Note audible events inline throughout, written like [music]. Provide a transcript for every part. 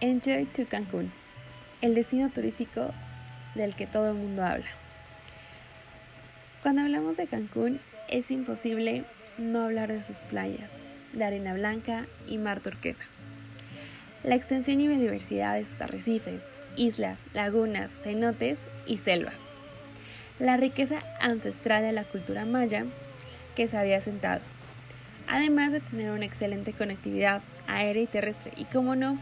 Enjoy to Cancún, el destino turístico del que todo el mundo habla. Cuando hablamos de Cancún es imposible no hablar de sus playas, de arena blanca y mar turquesa. La extensión y biodiversidad de sus arrecifes, islas, lagunas, cenotes y selvas. La riqueza ancestral de la cultura maya que se había asentado. Además de tener una excelente conectividad aérea y terrestre y, como no,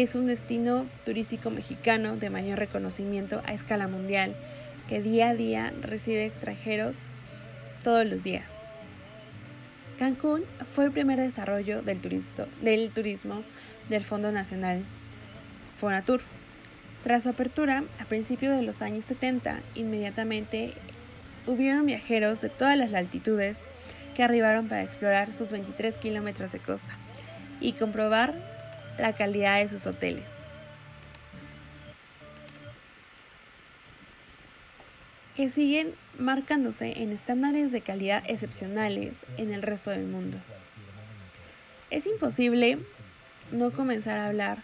es un destino turístico mexicano de mayor reconocimiento a escala mundial, que día a día recibe extranjeros todos los días. Cancún fue el primer desarrollo del, del turismo del Fondo Nacional Fonatur. Tras su apertura, a principios de los años 70, inmediatamente hubieron viajeros de todas las latitudes que arribaron para explorar sus 23 kilómetros de costa y comprobar la calidad de sus hoteles. que siguen marcándose en estándares de calidad excepcionales en el resto del mundo. Es imposible no comenzar a hablar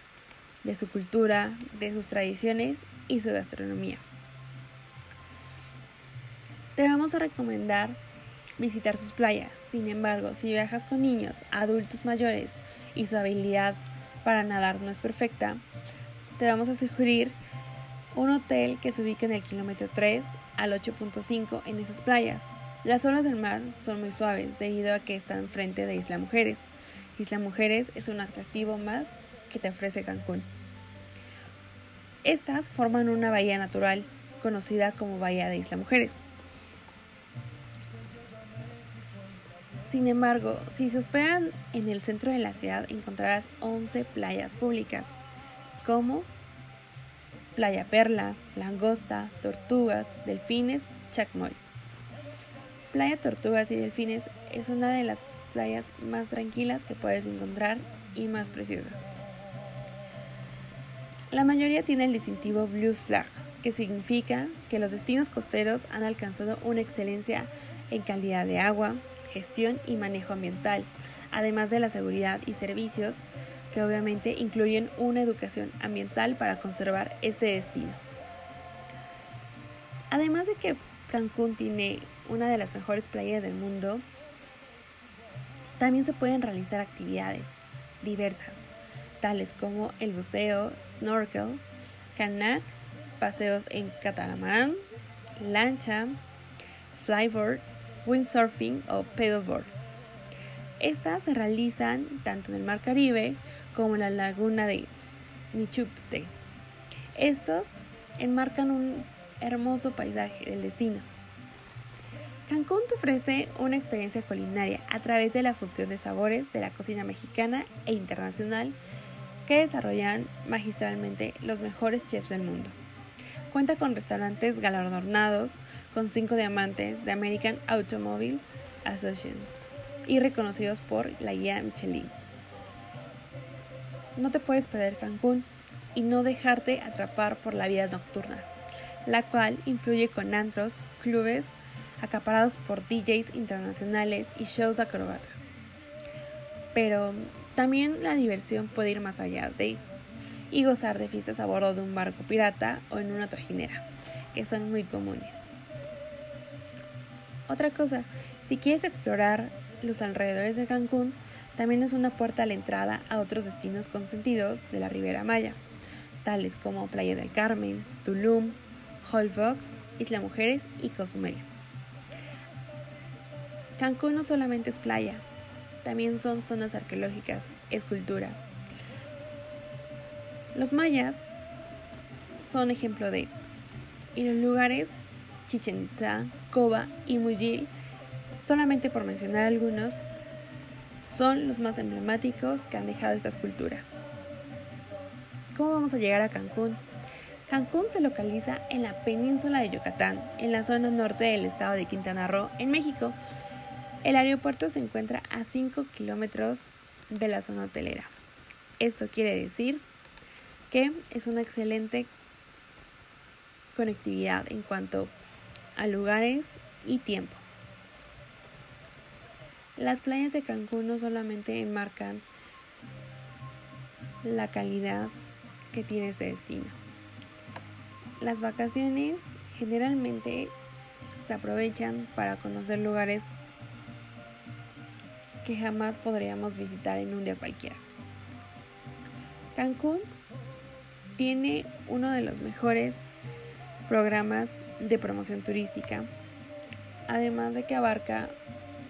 de su cultura, de sus tradiciones y su gastronomía. Te vamos a recomendar visitar sus playas. Sin embargo, si viajas con niños, adultos mayores y su habilidad para nadar no es perfecta, te vamos a sugerir un hotel que se ubica en el kilómetro 3 al 8.5 en esas playas. Las olas del mar son muy suaves debido a que están frente de Isla Mujeres. Isla Mujeres es un atractivo más que te ofrece Cancún. Estas forman una bahía natural conocida como Bahía de Isla Mujeres. Sin embargo, si se hospedan en el centro de la ciudad encontrarás 11 playas públicas, como Playa Perla, Langosta, Tortugas, Delfines, Chacmoy. Playa Tortugas y Delfines es una de las playas más tranquilas que puedes encontrar y más preciosas. La mayoría tiene el distintivo Blue Flag, que significa que los destinos costeros han alcanzado una excelencia en calidad de agua, gestión y manejo ambiental, además de la seguridad y servicios que obviamente incluyen una educación ambiental para conservar este destino. Además de que Cancún tiene una de las mejores playas del mundo, también se pueden realizar actividades diversas, tales como el buceo, snorkel, kayak, paseos en catamarán, lancha, flyboard, windsurfing o paddleboard. Estas se realizan tanto en el Mar Caribe como en la laguna de Nichupte. Estos enmarcan un hermoso paisaje del destino. Cancún te ofrece una experiencia culinaria a través de la fusión de sabores de la cocina mexicana e internacional que desarrollan magistralmente los mejores chefs del mundo. Cuenta con restaurantes galardonados con cinco diamantes de American Automobile Association y reconocidos por la guía Michelin. No te puedes perder Cancún y no dejarte atrapar por la vida nocturna, la cual influye con antros, clubes acaparados por DJs internacionales y shows acrobatas. Pero también la diversión puede ir más allá de y gozar de fiestas a bordo de un barco pirata o en una trajinera, que son muy comunes. Otra cosa, si quieres explorar los alrededores de Cancún, también es una puerta a la entrada a otros destinos consentidos de la Ribera Maya, tales como Playa del Carmen, Tulum, Holbox, Isla Mujeres y Cozumel. Cancún no solamente es playa, también son zonas arqueológicas, escultura. Los mayas son ejemplo de, y los lugares Chichen Itza, Coba y Mujil, solamente por mencionar algunos, son los más emblemáticos que han dejado estas culturas. ¿Cómo vamos a llegar a Cancún? Cancún se localiza en la península de Yucatán, en la zona norte del estado de Quintana Roo, en México. El aeropuerto se encuentra a 5 kilómetros de la zona hotelera. Esto quiere decir que es una excelente conectividad en cuanto a lugares y tiempo. Las playas de Cancún no solamente enmarcan la calidad que tiene este destino. Las vacaciones generalmente se aprovechan para conocer lugares que jamás podríamos visitar en un día cualquiera. Cancún tiene uno de los mejores programas de promoción turística, además de que abarca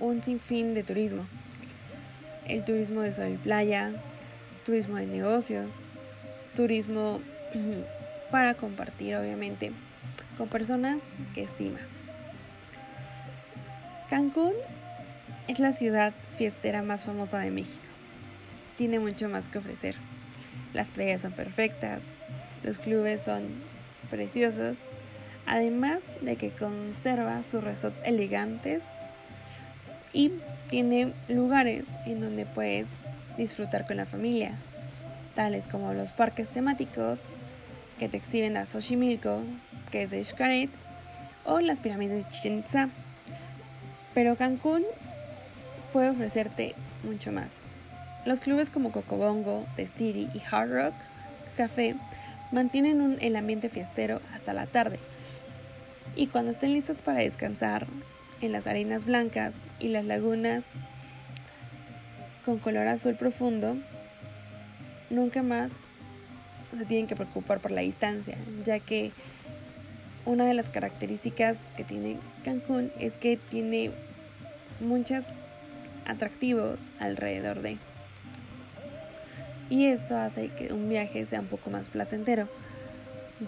un sinfín de turismo. El turismo de sol y playa, turismo de negocios, turismo para compartir obviamente con personas que estimas. Cancún es la ciudad fiestera más famosa de México. Tiene mucho más que ofrecer. Las playas son perfectas, los clubes son preciosos, además de que conserva sus resorts elegantes y tiene lugares en donde puedes disfrutar con la familia, tales como los parques temáticos que te exhiben a Xochimilco, que es de Xcaret, o las pirámides de Chichen Itza. Pero Cancún puede ofrecerte mucho más. Los clubes como Cocobongo, The City y Hard Rock Café mantienen el ambiente fiestero hasta la tarde. Y cuando estén listos para descansar en las arenas blancas y las lagunas con color azul profundo, nunca más se tienen que preocupar por la distancia, ya que una de las características que tiene Cancún es que tiene muchos atractivos alrededor de. Y esto hace que un viaje sea un poco más placentero,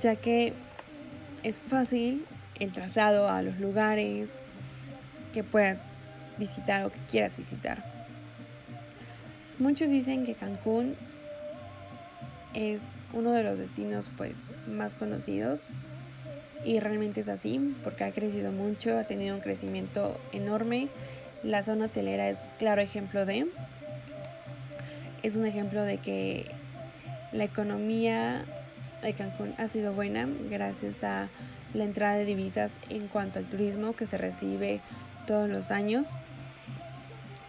ya que es fácil el traslado a los lugares que puedas visitar o que quieras visitar. Muchos dicen que Cancún es uno de los destinos pues más conocidos y realmente es así porque ha crecido mucho, ha tenido un crecimiento enorme. La zona hotelera es claro ejemplo de es un ejemplo de que la economía de Cancún ha sido buena gracias a la entrada de divisas en cuanto al turismo que se recibe todos los años.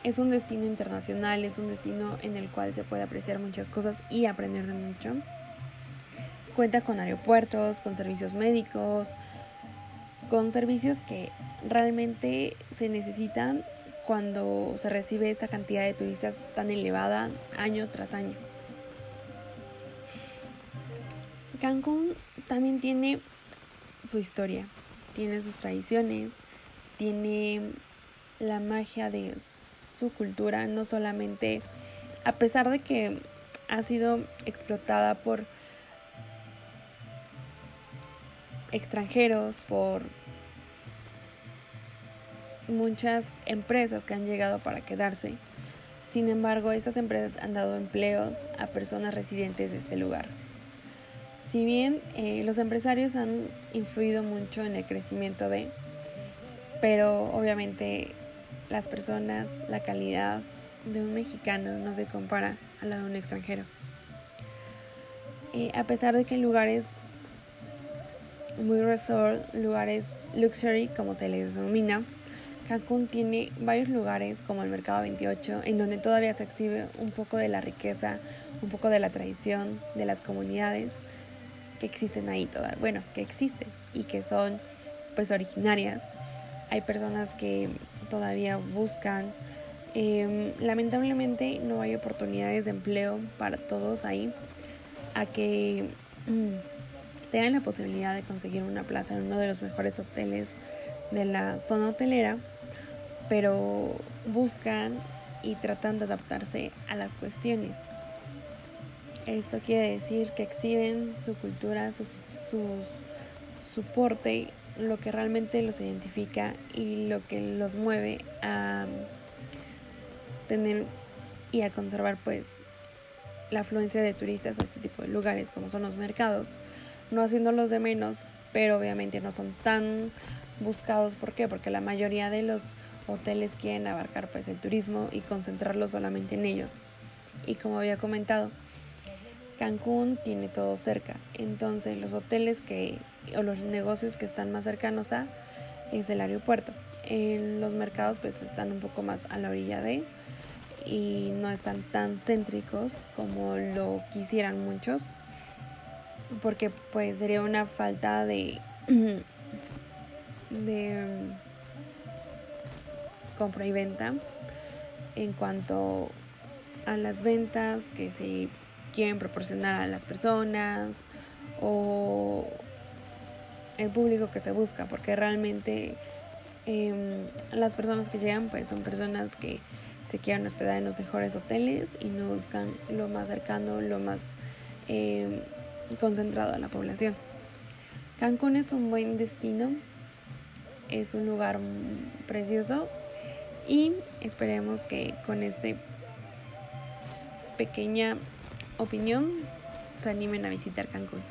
Es un destino internacional, es un destino en el cual se puede apreciar muchas cosas y aprender de mucho. Cuenta con aeropuertos, con servicios médicos, con servicios que realmente se necesitan cuando se recibe esta cantidad de turistas tan elevada año tras año. Cancún también tiene su historia, tiene sus tradiciones, tiene la magia de su cultura, no solamente, a pesar de que ha sido explotada por extranjeros, por muchas empresas que han llegado para quedarse. Sin embargo, estas empresas han dado empleos a personas residentes de este lugar. Si bien eh, los empresarios han influido mucho en el crecimiento de, pero obviamente las personas, la calidad de un mexicano no se compara a la de un extranjero. Eh, a pesar de que en lugares muy resort, lugares luxury, como se les denomina, Cancún tiene varios lugares como el Mercado 28, en donde todavía se exhibe un poco de la riqueza, un poco de la tradición de las comunidades que existen ahí todas, bueno, que existen y que son pues originarias. Hay personas que todavía buscan. Em, lamentablemente no hay oportunidades de empleo para todos ahí. A que mm, tengan la posibilidad de conseguir una plaza en uno de los mejores hoteles de la zona hotelera, pero buscan y tratan de adaptarse a las cuestiones. Esto quiere decir que exhiben su cultura, su soporte, lo que realmente los identifica y lo que los mueve a tener y a conservar pues la afluencia de turistas a este tipo de lugares como son los mercados, no haciéndolos de menos, pero obviamente no son tan buscados, ¿por qué? Porque la mayoría de los hoteles quieren abarcar pues el turismo y concentrarlo solamente en ellos. Y como había comentado, Cancún tiene todo cerca, entonces los hoteles que o los negocios que están más cercanos a es el aeropuerto. En los mercados pues están un poco más a la orilla de y no están tan céntricos como lo quisieran muchos. porque pues sería una falta de [clears throat] de compra y venta en cuanto a las ventas que se quieren proporcionar a las personas o el público que se busca, porque realmente em, las personas que llegan pues son personas que se quieren hospedar en los mejores hoteles y no buscan lo más cercano, lo más em, concentrado a la población. Cancún es un buen destino, es un lugar precioso y esperemos que con esta pequeña opinión se animen a visitar Cancún.